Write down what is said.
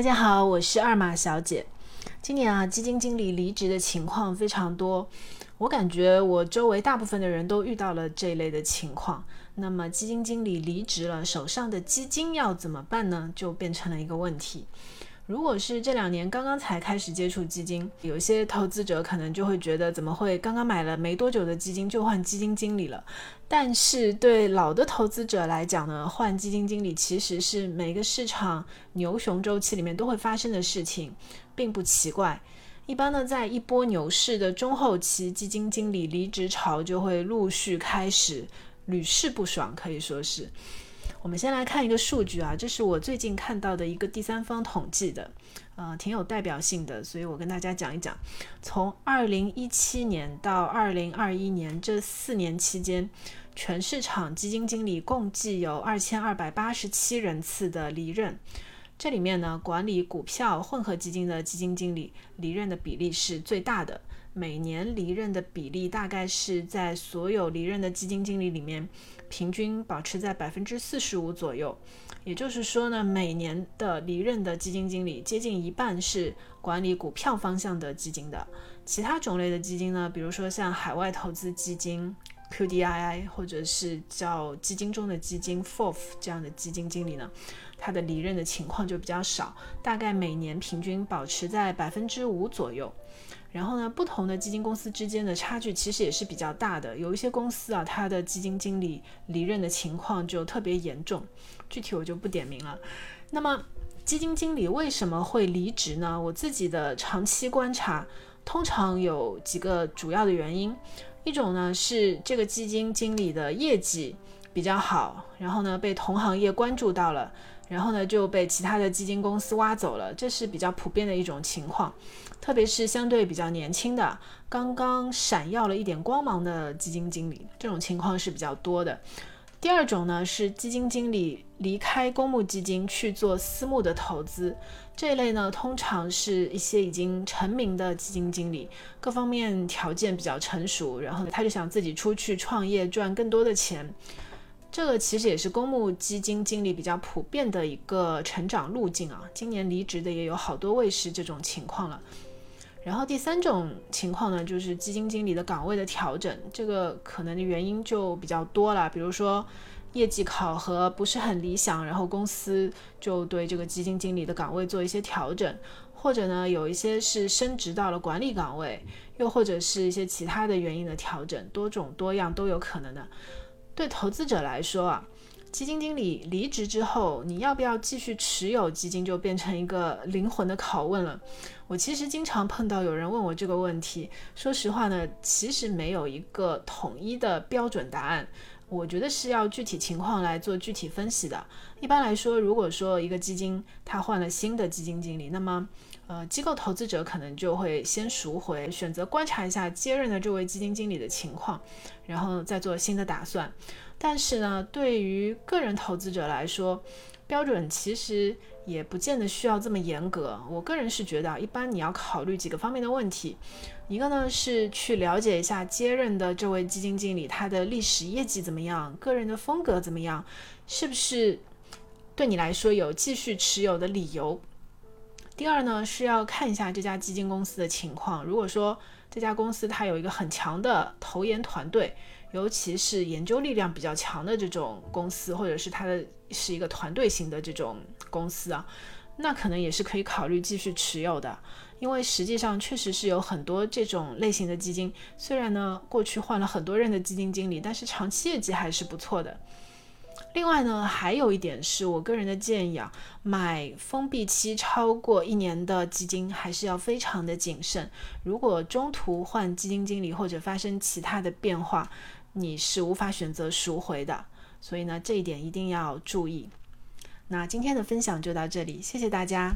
大家好，我是二马小姐。今年啊，基金经理离职的情况非常多，我感觉我周围大部分的人都遇到了这一类的情况。那么，基金经理离职了，手上的基金要怎么办呢？就变成了一个问题。如果是这两年刚刚才开始接触基金，有些投资者可能就会觉得，怎么会刚刚买了没多久的基金就换基金经理了？但是对老的投资者来讲呢，换基金经理其实是每个市场牛熊周期里面都会发生的事情，并不奇怪。一般呢，在一波牛市的中后期，基金经理离职潮就会陆续开始，屡试不爽，可以说是。我们先来看一个数据啊，这是我最近看到的一个第三方统计的，呃，挺有代表性的，所以我跟大家讲一讲，从二零一七年到二零二一年这四年期间，全市场基金经理共计有二千二百八十七人次的离任，这里面呢，管理股票混合基金的基金经理离任的比例是最大的。每年离任的比例大概是在所有离任的基金经理里面，平均保持在百分之四十五左右。也就是说呢，每年的离任的基金经理接近一半是管理股票方向的基金的。其他种类的基金呢，比如说像海外投资基金 QDII，或者是叫基金中的基金 FOF 这样的基金经理呢，他的离任的情况就比较少，大概每年平均保持在百分之五左右。然后呢，不同的基金公司之间的差距其实也是比较大的。有一些公司啊，它的基金经理离任的情况就特别严重，具体我就不点名了。那么，基金经理为什么会离职呢？我自己的长期观察，通常有几个主要的原因。一种呢是这个基金经理的业绩比较好，然后呢被同行业关注到了。然后呢，就被其他的基金公司挖走了，这是比较普遍的一种情况，特别是相对比较年轻的、刚刚闪耀了一点光芒的基金经理，这种情况是比较多的。第二种呢，是基金经理离开公募基金去做私募的投资，这一类呢，通常是一些已经成名的基金经理，各方面条件比较成熟，然后他就想自己出去创业，赚更多的钱。这个其实也是公募基金经理比较普遍的一个成长路径啊。今年离职的也有好多位是这种情况了。然后第三种情况呢，就是基金经理的岗位的调整，这个可能的原因就比较多了。比如说业绩考核不是很理想，然后公司就对这个基金经理的岗位做一些调整，或者呢有一些是升职到了管理岗位，又或者是一些其他的原因的调整，多种多样都有可能的。对投资者来说啊，基金经理离职之后，你要不要继续持有基金，就变成一个灵魂的拷问了。我其实经常碰到有人问我这个问题，说实话呢，其实没有一个统一的标准答案。我觉得是要具体情况来做具体分析的。一般来说，如果说一个基金它换了新的基金经理，那么呃，机构投资者可能就会先赎回，选择观察一下接任的这位基金经理的情况，然后再做新的打算。但是呢，对于个人投资者来说，标准其实也不见得需要这么严格。我个人是觉得，一般你要考虑几个方面的问题，一个呢是去了解一下接任的这位基金经理他的历史业绩怎么样，个人的风格怎么样，是不是对你来说有继续持有的理由。第二呢，是要看一下这家基金公司的情况。如果说这家公司它有一个很强的投研团队，尤其是研究力量比较强的这种公司，或者是它的是一个团队型的这种公司啊，那可能也是可以考虑继续持有的。因为实际上确实是有很多这种类型的基金，虽然呢过去换了很多任的基金经理，但是长期业绩还是不错的。另外呢，还有一点是我个人的建议啊，买封闭期超过一年的基金还是要非常的谨慎。如果中途换基金经理或者发生其他的变化，你是无法选择赎回的。所以呢，这一点一定要注意。那今天的分享就到这里，谢谢大家。